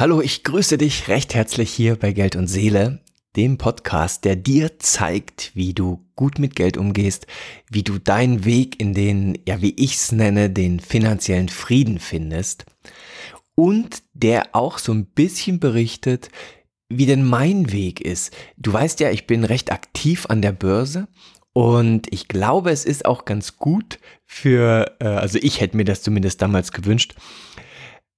Hallo, ich grüße dich recht herzlich hier bei Geld und Seele, dem Podcast, der dir zeigt, wie du gut mit Geld umgehst, wie du deinen Weg in den, ja, wie ich's nenne, den finanziellen Frieden findest und der auch so ein bisschen berichtet, wie denn mein Weg ist. Du weißt ja, ich bin recht aktiv an der Börse und ich glaube, es ist auch ganz gut für, äh, also ich hätte mir das zumindest damals gewünscht,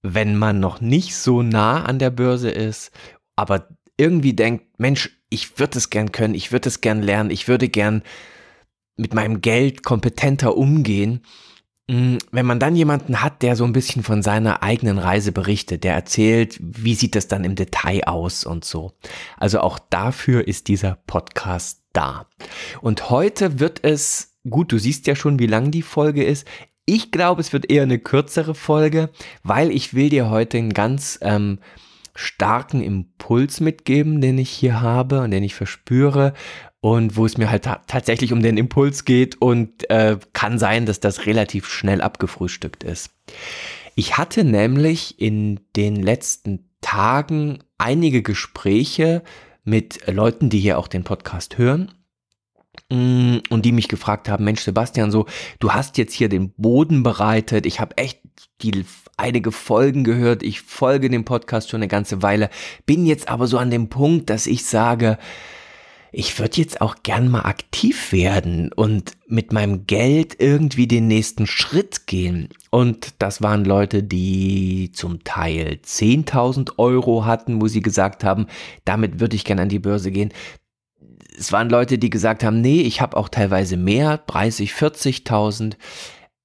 wenn man noch nicht so nah an der Börse ist, aber irgendwie denkt, Mensch, ich würde es gern können, ich würde es gern lernen, ich würde gern mit meinem Geld kompetenter umgehen. Mm, wenn man dann jemanden hat, der so ein bisschen von seiner eigenen Reise berichtet, der erzählt, wie sieht das dann im Detail aus und so. Also auch dafür ist dieser Podcast da. Und heute wird es, gut, du siehst ja schon, wie lang die Folge ist. Ich glaube, es wird eher eine kürzere Folge, weil ich will dir heute einen ganz ähm, starken Impuls mitgeben, den ich hier habe und den ich verspüre und wo es mir halt tatsächlich um den Impuls geht und äh, kann sein, dass das relativ schnell abgefrühstückt ist. Ich hatte nämlich in den letzten Tagen einige Gespräche mit Leuten, die hier auch den Podcast hören und die mich gefragt haben, Mensch Sebastian, so, du hast jetzt hier den Boden bereitet, ich habe echt die einige Folgen gehört, ich folge dem Podcast schon eine ganze Weile, bin jetzt aber so an dem Punkt, dass ich sage, ich würde jetzt auch gern mal aktiv werden und mit meinem Geld irgendwie den nächsten Schritt gehen. Und das waren Leute, die zum Teil 10.000 Euro hatten, wo sie gesagt haben, damit würde ich gern an die Börse gehen es waren Leute, die gesagt haben, nee, ich habe auch teilweise mehr, 30, 40.000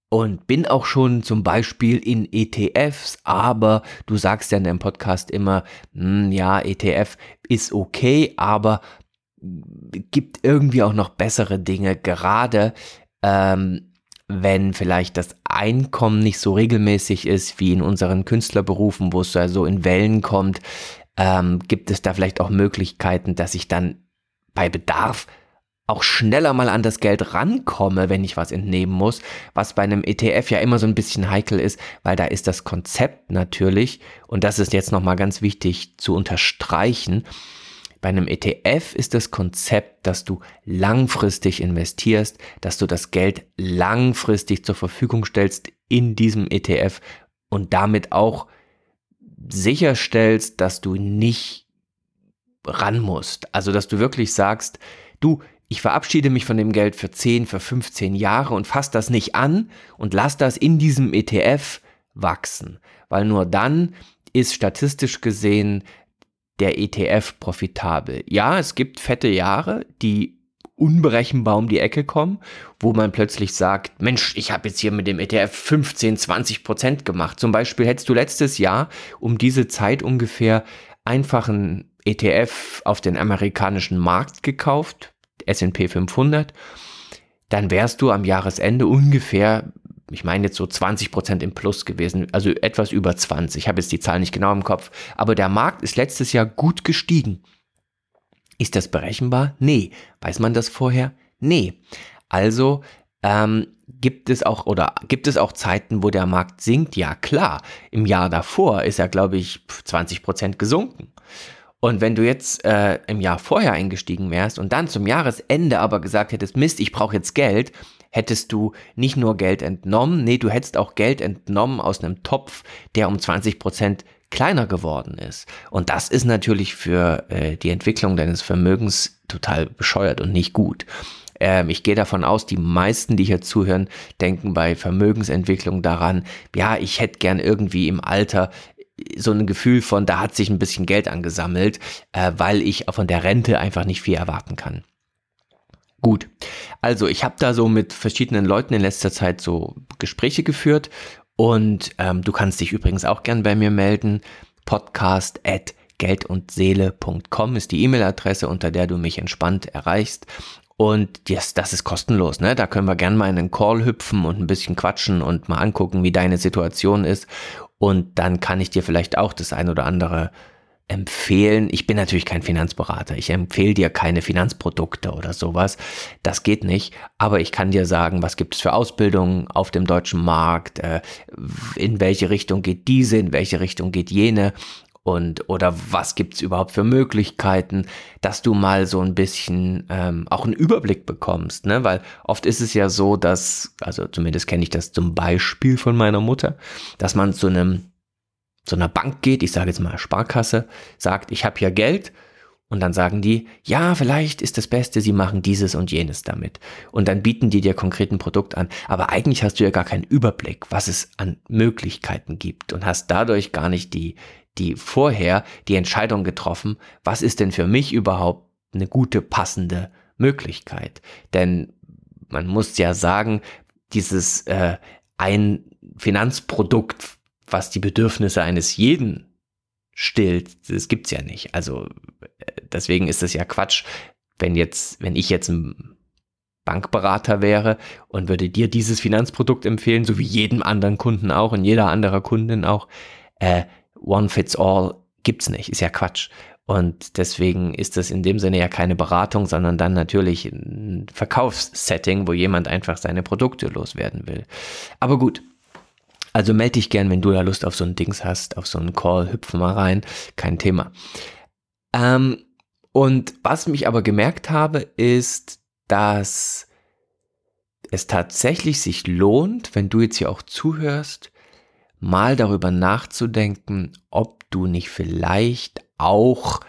und bin auch schon zum Beispiel in ETFs, aber du sagst ja in deinem Podcast immer, hm, ja, ETF ist okay, aber gibt irgendwie auch noch bessere Dinge, gerade ähm, wenn vielleicht das Einkommen nicht so regelmäßig ist wie in unseren Künstlerberufen, wo es so in Wellen kommt, ähm, gibt es da vielleicht auch Möglichkeiten, dass ich dann bei Bedarf auch schneller mal an das Geld rankomme, wenn ich was entnehmen muss, was bei einem ETF ja immer so ein bisschen heikel ist, weil da ist das Konzept natürlich, und das ist jetzt nochmal ganz wichtig zu unterstreichen, bei einem ETF ist das Konzept, dass du langfristig investierst, dass du das Geld langfristig zur Verfügung stellst in diesem ETF und damit auch sicherstellst, dass du nicht ran musst. Also, dass du wirklich sagst, du, ich verabschiede mich von dem Geld für 10, für 15 Jahre und fass das nicht an und lass das in diesem ETF wachsen. Weil nur dann ist statistisch gesehen der ETF profitabel. Ja, es gibt fette Jahre, die unberechenbar um die Ecke kommen, wo man plötzlich sagt, Mensch, ich habe jetzt hier mit dem ETF 15, 20 Prozent gemacht. Zum Beispiel hättest du letztes Jahr um diese Zeit ungefähr einfach einen ETF auf den amerikanischen Markt gekauft, S&P 500, dann wärst du am Jahresende ungefähr, ich meine jetzt so 20 Prozent im Plus gewesen, also etwas über 20. Ich habe jetzt die Zahl nicht genau im Kopf, aber der Markt ist letztes Jahr gut gestiegen. Ist das berechenbar? Nee. Weiß man das vorher? Nee. Also ähm, gibt es auch oder gibt es auch Zeiten, wo der Markt sinkt? Ja, klar. Im Jahr davor ist er, glaube ich, 20 Prozent gesunken. Und wenn du jetzt äh, im Jahr vorher eingestiegen wärst und dann zum Jahresende aber gesagt hättest, Mist, ich brauche jetzt Geld, hättest du nicht nur Geld entnommen, nee, du hättest auch Geld entnommen aus einem Topf, der um 20 Prozent kleiner geworden ist. Und das ist natürlich für äh, die Entwicklung deines Vermögens total bescheuert und nicht gut. Ähm, ich gehe davon aus, die meisten, die hier zuhören, denken bei Vermögensentwicklung daran, ja, ich hätte gern irgendwie im Alter so ein Gefühl von, da hat sich ein bisschen Geld angesammelt, äh, weil ich von der Rente einfach nicht viel erwarten kann. Gut, also ich habe da so mit verschiedenen Leuten in letzter Zeit so Gespräche geführt und ähm, du kannst dich übrigens auch gern bei mir melden. Podcast at geldundseele.com ist die E-Mail-Adresse, unter der du mich entspannt erreichst. Und yes, das ist kostenlos, ne? Da können wir gern mal in einen Call hüpfen und ein bisschen quatschen und mal angucken, wie deine Situation ist. Und dann kann ich dir vielleicht auch das ein oder andere empfehlen. Ich bin natürlich kein Finanzberater. Ich empfehle dir keine Finanzprodukte oder sowas. Das geht nicht. Aber ich kann dir sagen, was gibt es für Ausbildungen auf dem deutschen Markt? Äh, in welche Richtung geht diese? In welche Richtung geht jene? Und oder was gibt's überhaupt für Möglichkeiten, dass du mal so ein bisschen ähm, auch einen Überblick bekommst, ne? Weil oft ist es ja so, dass, also zumindest kenne ich das zum Beispiel von meiner Mutter, dass man zu einem zu einer Bank geht, ich sage jetzt mal Sparkasse, sagt, ich habe hier Geld und dann sagen die, ja, vielleicht ist das Beste, sie machen dieses und jenes damit. Und dann bieten die dir konkreten Produkt an. Aber eigentlich hast du ja gar keinen Überblick, was es an Möglichkeiten gibt und hast dadurch gar nicht die, die vorher die Entscheidung getroffen, was ist denn für mich überhaupt eine gute, passende Möglichkeit. Denn man muss ja sagen, dieses äh, ein Finanzprodukt, was die Bedürfnisse eines jeden stillt, das gibt's ja nicht. Also äh, deswegen ist es ja Quatsch, wenn jetzt, wenn ich jetzt ein Bankberater wäre und würde dir dieses Finanzprodukt empfehlen, so wie jedem anderen Kunden auch und jeder anderer Kundin auch, äh, One Fits All gibt's nicht, ist ja Quatsch. Und deswegen ist das in dem Sinne ja keine Beratung, sondern dann natürlich ein Verkaufssetting, wo jemand einfach seine Produkte loswerden will. Aber gut. Also melde dich gern, wenn du da Lust auf so ein Dings hast, auf so einen Call, hüpf mal rein, kein Thema. Ähm, und was mich aber gemerkt habe, ist, dass es tatsächlich sich lohnt, wenn du jetzt hier auch zuhörst, mal darüber nachzudenken, ob du nicht vielleicht auch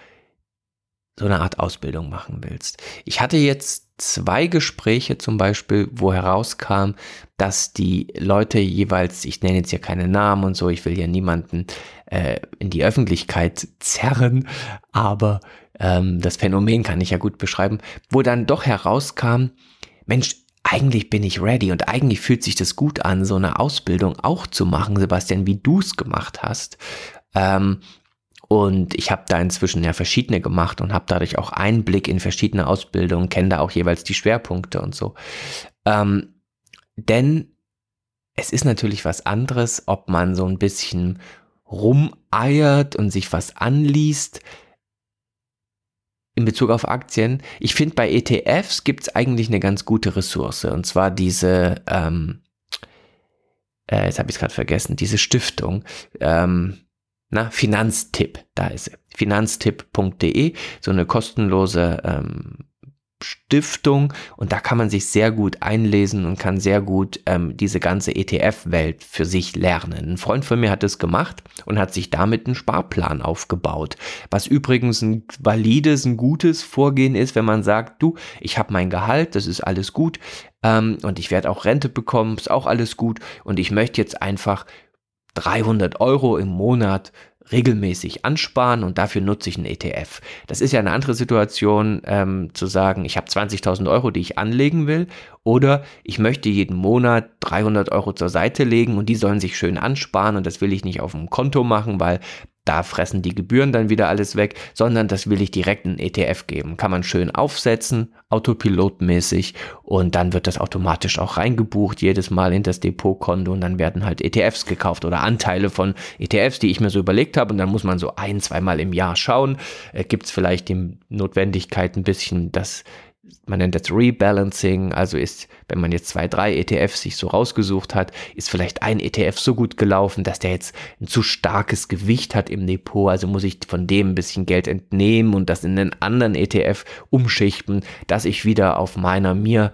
so eine Art Ausbildung machen willst. Ich hatte jetzt zwei Gespräche zum Beispiel, wo herauskam, dass die Leute jeweils, ich nenne jetzt hier keine Namen und so, ich will ja niemanden äh, in die Öffentlichkeit zerren, aber ähm, das Phänomen kann ich ja gut beschreiben, wo dann doch herauskam, Mensch, eigentlich bin ich ready und eigentlich fühlt sich das gut an, so eine Ausbildung auch zu machen, Sebastian, wie du es gemacht hast. Ähm, und ich habe da inzwischen ja verschiedene gemacht und habe dadurch auch Einblick in verschiedene Ausbildungen, kenne da auch jeweils die Schwerpunkte und so. Ähm, denn es ist natürlich was anderes, ob man so ein bisschen rumeiert und sich was anliest, in Bezug auf Aktien. Ich finde, bei ETFs gibt es eigentlich eine ganz gute Ressource. Und zwar diese, ähm, äh, jetzt habe ich es gerade vergessen, diese Stiftung. Ähm, na, Finanztipp, da ist sie. Finanztipp.de, so eine kostenlose ähm, Stiftung und da kann man sich sehr gut einlesen und kann sehr gut ähm, diese ganze ETF-Welt für sich lernen. Ein Freund von mir hat es gemacht und hat sich damit einen Sparplan aufgebaut, was übrigens ein valides, ein gutes Vorgehen ist, wenn man sagt, du, ich habe mein Gehalt, das ist alles gut ähm, und ich werde auch Rente bekommen, ist auch alles gut und ich möchte jetzt einfach 300 Euro im Monat regelmäßig ansparen und dafür nutze ich einen ETF. Das ist ja eine andere Situation, ähm, zu sagen, ich habe 20.000 Euro, die ich anlegen will, oder ich möchte jeden Monat 300 Euro zur Seite legen und die sollen sich schön ansparen und das will ich nicht auf dem Konto machen, weil da fressen die Gebühren dann wieder alles weg, sondern das will ich direkt in ETF geben. Kann man schön aufsetzen, autopilotmäßig und dann wird das automatisch auch reingebucht, jedes Mal in das Depotkonto und dann werden halt ETFs gekauft oder Anteile von ETFs, die ich mir so überlegt habe und dann muss man so ein, zweimal im Jahr schauen, äh, gibt es vielleicht die Notwendigkeit ein bisschen das man nennt das Rebalancing, also ist, wenn man jetzt zwei, drei ETFs sich so rausgesucht hat, ist vielleicht ein ETF so gut gelaufen, dass der jetzt ein zu starkes Gewicht hat im Depot, also muss ich von dem ein bisschen Geld entnehmen und das in einen anderen ETF umschichten, dass ich wieder auf meiner mir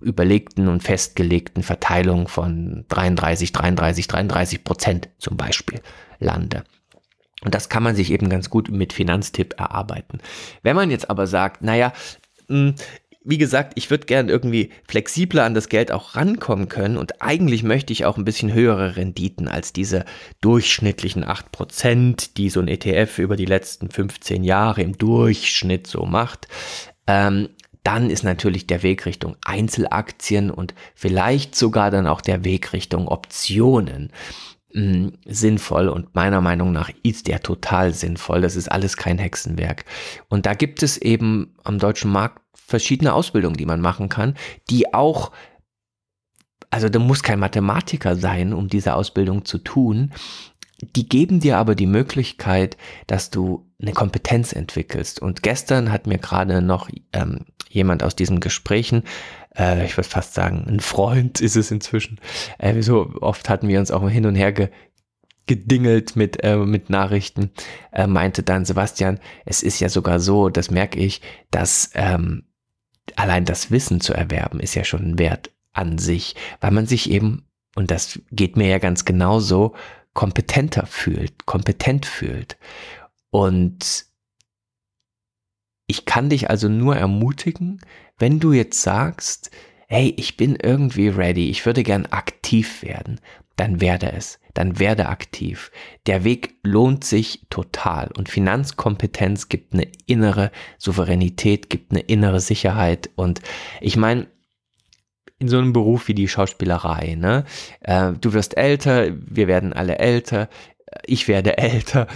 überlegten und festgelegten Verteilung von 33, 33, 33 Prozent zum Beispiel lande. Und das kann man sich eben ganz gut mit Finanztipp erarbeiten. Wenn man jetzt aber sagt, naja, wie gesagt, ich würde gern irgendwie flexibler an das Geld auch rankommen können und eigentlich möchte ich auch ein bisschen höhere Renditen als diese durchschnittlichen 8%, die so ein ETF über die letzten 15 Jahre im Durchschnitt so macht. Ähm, dann ist natürlich der Weg Richtung Einzelaktien und vielleicht sogar dann auch der Weg Richtung Optionen hm, sinnvoll und meiner Meinung nach ist der total sinnvoll. Das ist alles kein Hexenwerk. Und da gibt es eben am deutschen Markt verschiedene Ausbildungen, die man machen kann, die auch also du musst kein Mathematiker sein, um diese Ausbildung zu tun. Die geben dir aber die Möglichkeit, dass du eine Kompetenz entwickelst. Und gestern hat mir gerade noch ähm, jemand aus diesen Gesprächen äh, ich würde fast sagen, ein Freund ist es inzwischen. Äh, so oft hatten wir uns auch hin und her ge gedingelt mit, äh, mit Nachrichten, äh, meinte dann Sebastian, es ist ja sogar so, das merke ich, dass ähm, allein das Wissen zu erwerben ist ja schon ein Wert an sich, weil man sich eben, und das geht mir ja ganz genauso, kompetenter fühlt, kompetent fühlt. Und ich kann dich also nur ermutigen, wenn du jetzt sagst, hey, ich bin irgendwie ready, ich würde gern aktiv werden, dann werde es, dann werde aktiv. Der Weg lohnt sich total und Finanzkompetenz gibt eine innere Souveränität, gibt eine innere Sicherheit und ich meine, in so einem Beruf wie die Schauspielerei, ne? Äh, du wirst älter, wir werden alle älter, ich werde älter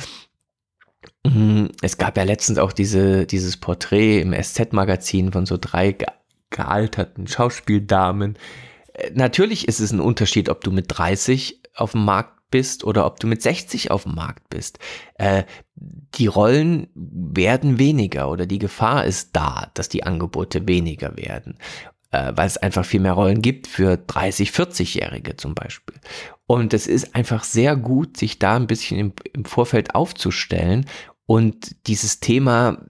Mhm. Es gab ja letztens auch diese, dieses Porträt im SZ-Magazin von so drei ge gealterten Schauspieldamen. Äh, natürlich ist es ein Unterschied, ob du mit 30 auf dem Markt bist oder ob du mit 60 auf dem Markt bist. Äh, die Rollen werden weniger oder die Gefahr ist da, dass die Angebote weniger werden, äh, weil es einfach viel mehr Rollen gibt für 30, 40-Jährige zum Beispiel. Und es ist einfach sehr gut, sich da ein bisschen im, im Vorfeld aufzustellen und dieses Thema,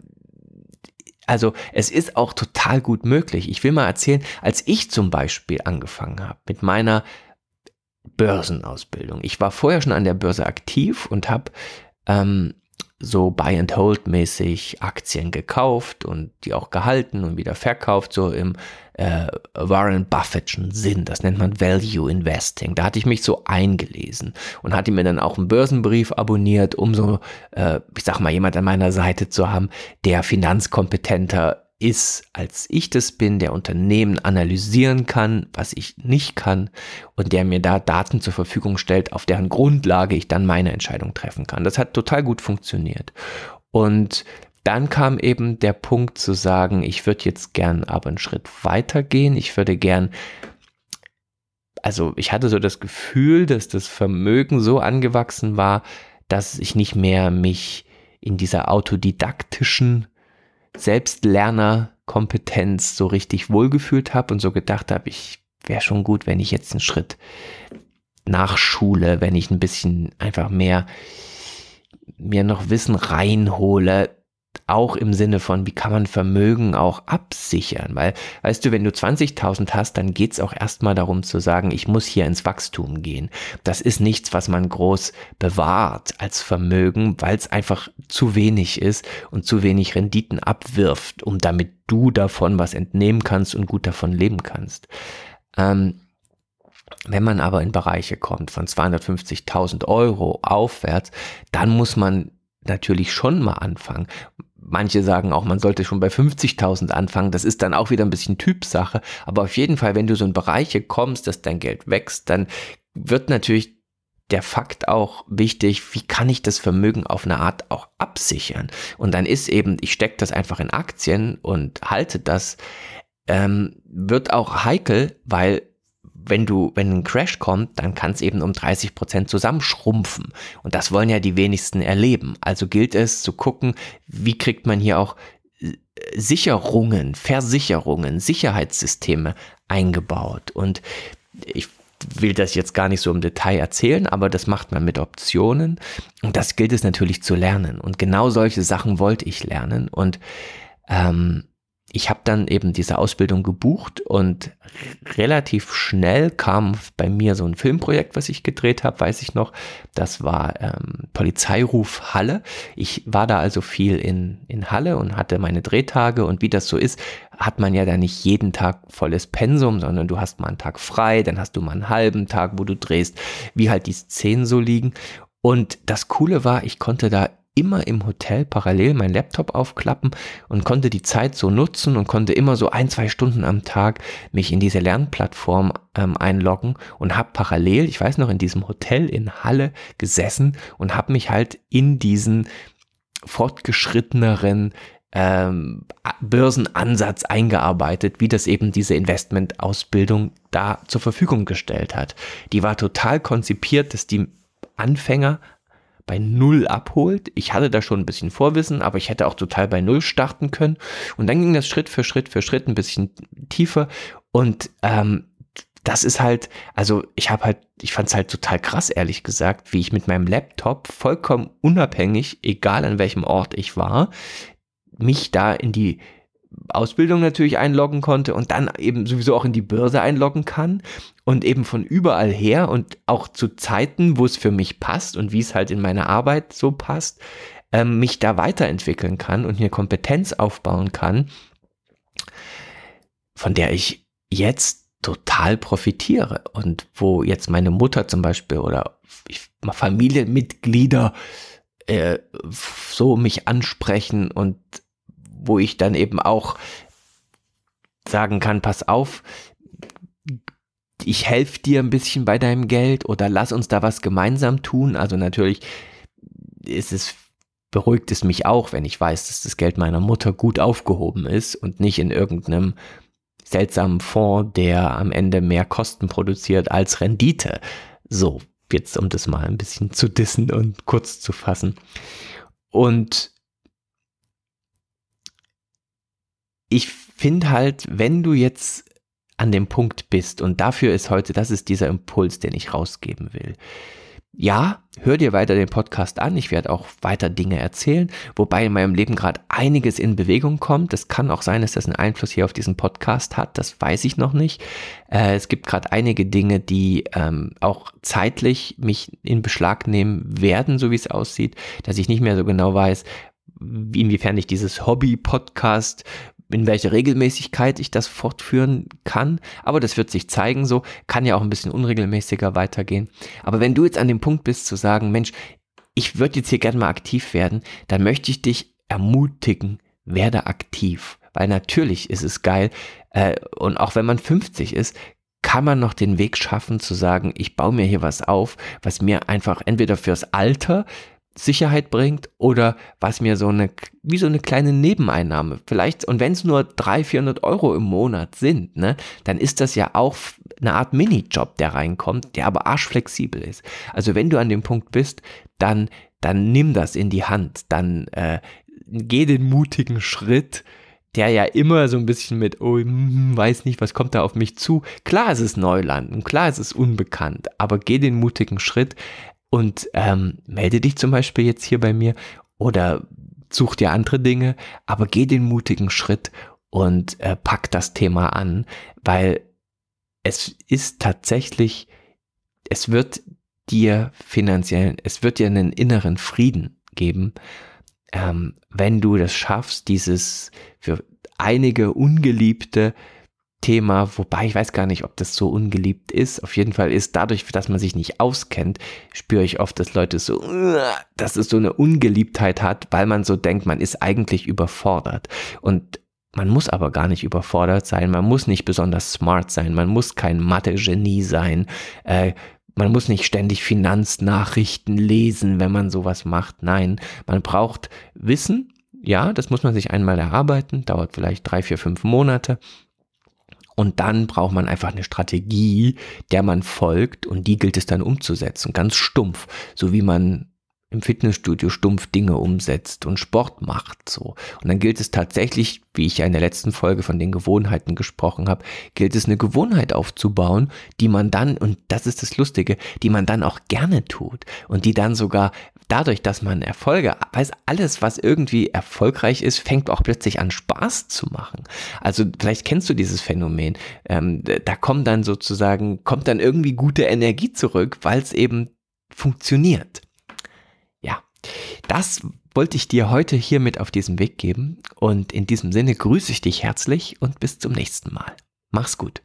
also es ist auch total gut möglich. Ich will mal erzählen, als ich zum Beispiel angefangen habe mit meiner Börsenausbildung. Ich war vorher schon an der Börse aktiv und habe ähm, so Buy and Hold mäßig Aktien gekauft und die auch gehalten und wieder verkauft, so im äh, Warren Buffettschen Sinn. Das nennt man Value Investing. Da hatte ich mich so eingelesen und hatte mir dann auch einen Börsenbrief abonniert, um so, äh, ich sag mal, jemand an meiner Seite zu haben, der finanzkompetenter ist, als ich das bin, der Unternehmen analysieren kann, was ich nicht kann und der mir da Daten zur Verfügung stellt, auf deren Grundlage ich dann meine Entscheidung treffen kann. Das hat total gut funktioniert. Und dann kam eben der Punkt zu sagen, ich würde jetzt gern aber einen Schritt weiter gehen. Ich würde gern, also ich hatte so das Gefühl, dass das Vermögen so angewachsen war, dass ich nicht mehr mich in dieser autodidaktischen Selbstlernerkompetenz so richtig wohlgefühlt habe und so gedacht habe, ich wäre schon gut, wenn ich jetzt einen Schritt nachschule, wenn ich ein bisschen einfach mehr mir noch Wissen reinhole, auch im Sinne von, wie kann man Vermögen auch absichern? Weil, weißt du, wenn du 20.000 hast, dann geht's auch erstmal darum zu sagen, ich muss hier ins Wachstum gehen. Das ist nichts, was man groß bewahrt als Vermögen, weil es einfach zu wenig ist und zu wenig Renditen abwirft, um damit du davon was entnehmen kannst und gut davon leben kannst. Ähm, wenn man aber in Bereiche kommt von 250.000 Euro aufwärts, dann muss man natürlich schon mal anfangen. Manche sagen auch, man sollte schon bei 50.000 anfangen. Das ist dann auch wieder ein bisschen Typsache. Aber auf jeden Fall, wenn du so in Bereiche kommst, dass dein Geld wächst, dann wird natürlich der Fakt auch wichtig, wie kann ich das Vermögen auf eine Art auch absichern? Und dann ist eben, ich stecke das einfach in Aktien und halte das, ähm, wird auch heikel, weil wenn du, wenn ein Crash kommt, dann kann es eben um 30 Prozent zusammenschrumpfen. Und das wollen ja die wenigsten erleben. Also gilt es zu gucken, wie kriegt man hier auch äh, Sicherungen, Versicherungen, Sicherheitssysteme eingebaut. Und ich will das jetzt gar nicht so im Detail erzählen, aber das macht man mit Optionen. Und das gilt es natürlich zu lernen. Und genau solche Sachen wollte ich lernen. Und ähm, ich habe dann eben diese Ausbildung gebucht und relativ schnell kam bei mir so ein Filmprojekt, was ich gedreht habe, weiß ich noch. Das war ähm, Polizeiruf Halle. Ich war da also viel in, in Halle und hatte meine Drehtage und wie das so ist, hat man ja da nicht jeden Tag volles Pensum, sondern du hast mal einen Tag frei, dann hast du mal einen halben Tag, wo du drehst, wie halt die Szenen so liegen. Und das Coole war, ich konnte da immer im Hotel parallel meinen Laptop aufklappen und konnte die Zeit so nutzen und konnte immer so ein, zwei Stunden am Tag mich in diese Lernplattform ähm, einloggen und habe parallel, ich weiß noch, in diesem Hotel in Halle gesessen und habe mich halt in diesen fortgeschritteneren ähm, Börsenansatz eingearbeitet, wie das eben diese Investmentausbildung da zur Verfügung gestellt hat. Die war total konzipiert, dass die Anfänger bei Null abholt. Ich hatte da schon ein bisschen Vorwissen, aber ich hätte auch total bei Null starten können. Und dann ging das Schritt für Schritt für Schritt ein bisschen tiefer. Und ähm, das ist halt, also ich habe halt, ich fand es halt total krass, ehrlich gesagt, wie ich mit meinem Laptop vollkommen unabhängig, egal an welchem Ort ich war, mich da in die Ausbildung natürlich einloggen konnte und dann eben sowieso auch in die Börse einloggen kann und eben von überall her und auch zu Zeiten, wo es für mich passt und wie es halt in meiner Arbeit so passt, ähm, mich da weiterentwickeln kann und mir Kompetenz aufbauen kann, von der ich jetzt total profitiere und wo jetzt meine Mutter zum Beispiel oder Familienmitglieder äh, so mich ansprechen und wo ich dann eben auch sagen kann, pass auf, ich helfe dir ein bisschen bei deinem Geld oder lass uns da was gemeinsam tun. Also natürlich ist es beruhigt es mich auch, wenn ich weiß, dass das Geld meiner Mutter gut aufgehoben ist und nicht in irgendeinem seltsamen Fonds, der am Ende mehr Kosten produziert als Rendite. So, jetzt um das mal ein bisschen zu dissen und kurz zu fassen. Und ich finde halt, wenn du jetzt an dem Punkt bist und dafür ist heute, das ist dieser Impuls, den ich rausgeben will. Ja, hör dir weiter den Podcast an. Ich werde auch weiter Dinge erzählen, wobei in meinem Leben gerade einiges in Bewegung kommt. Es kann auch sein, dass das einen Einfluss hier auf diesen Podcast hat. Das weiß ich noch nicht. Äh, es gibt gerade einige Dinge, die ähm, auch zeitlich mich in Beschlag nehmen werden, so wie es aussieht, dass ich nicht mehr so genau weiß, inwiefern ich dieses Hobby-Podcast in welcher Regelmäßigkeit ich das fortführen kann. Aber das wird sich zeigen so. Kann ja auch ein bisschen unregelmäßiger weitergehen. Aber wenn du jetzt an dem Punkt bist zu sagen, Mensch, ich würde jetzt hier gerne mal aktiv werden, dann möchte ich dich ermutigen, werde aktiv. Weil natürlich ist es geil. Äh, und auch wenn man 50 ist, kann man noch den Weg schaffen zu sagen, ich baue mir hier was auf, was mir einfach entweder fürs Alter Sicherheit bringt oder was mir so eine, wie so eine kleine Nebeneinnahme vielleicht, und wenn es nur 300, 400 Euro im Monat sind, ne, dann ist das ja auch eine Art Minijob, der reinkommt, der aber arschflexibel ist. Also wenn du an dem Punkt bist, dann, dann nimm das in die Hand, dann äh, geh den mutigen Schritt, der ja immer so ein bisschen mit, oh, hm, weiß nicht, was kommt da auf mich zu. Klar ist es Neuland und klar ist es unbekannt, aber geh den mutigen Schritt, und ähm, melde dich zum Beispiel jetzt hier bei mir oder such dir andere Dinge, aber geh den mutigen Schritt und äh, pack das Thema an, weil es ist tatsächlich, es wird dir finanziell, es wird dir einen inneren Frieden geben, ähm, wenn du das schaffst, dieses für einige ungeliebte Thema, wobei ich weiß gar nicht, ob das so ungeliebt ist. Auf jeden Fall ist dadurch, dass man sich nicht auskennt, spüre ich oft, dass Leute so, dass es so eine Ungeliebtheit hat, weil man so denkt, man ist eigentlich überfordert. Und man muss aber gar nicht überfordert sein, man muss nicht besonders smart sein, man muss kein Mathe-Genie sein, äh, man muss nicht ständig Finanznachrichten lesen, wenn man sowas macht. Nein, man braucht Wissen. Ja, das muss man sich einmal erarbeiten, dauert vielleicht drei, vier, fünf Monate. Und dann braucht man einfach eine Strategie, der man folgt und die gilt es dann umzusetzen, ganz stumpf, so wie man im Fitnessstudio stumpf Dinge umsetzt und Sport macht so. Und dann gilt es tatsächlich, wie ich ja in der letzten Folge von den Gewohnheiten gesprochen habe, gilt es eine Gewohnheit aufzubauen, die man dann, und das ist das Lustige, die man dann auch gerne tut. Und die dann sogar dadurch, dass man Erfolge, weiß alles, was irgendwie erfolgreich ist, fängt auch plötzlich an Spaß zu machen. Also vielleicht kennst du dieses Phänomen. Ähm, da kommt dann sozusagen, kommt dann irgendwie gute Energie zurück, weil es eben funktioniert. Ja, das wollte ich dir heute hier mit auf diesen Weg geben und in diesem Sinne grüße ich dich herzlich und bis zum nächsten Mal. Mach's gut.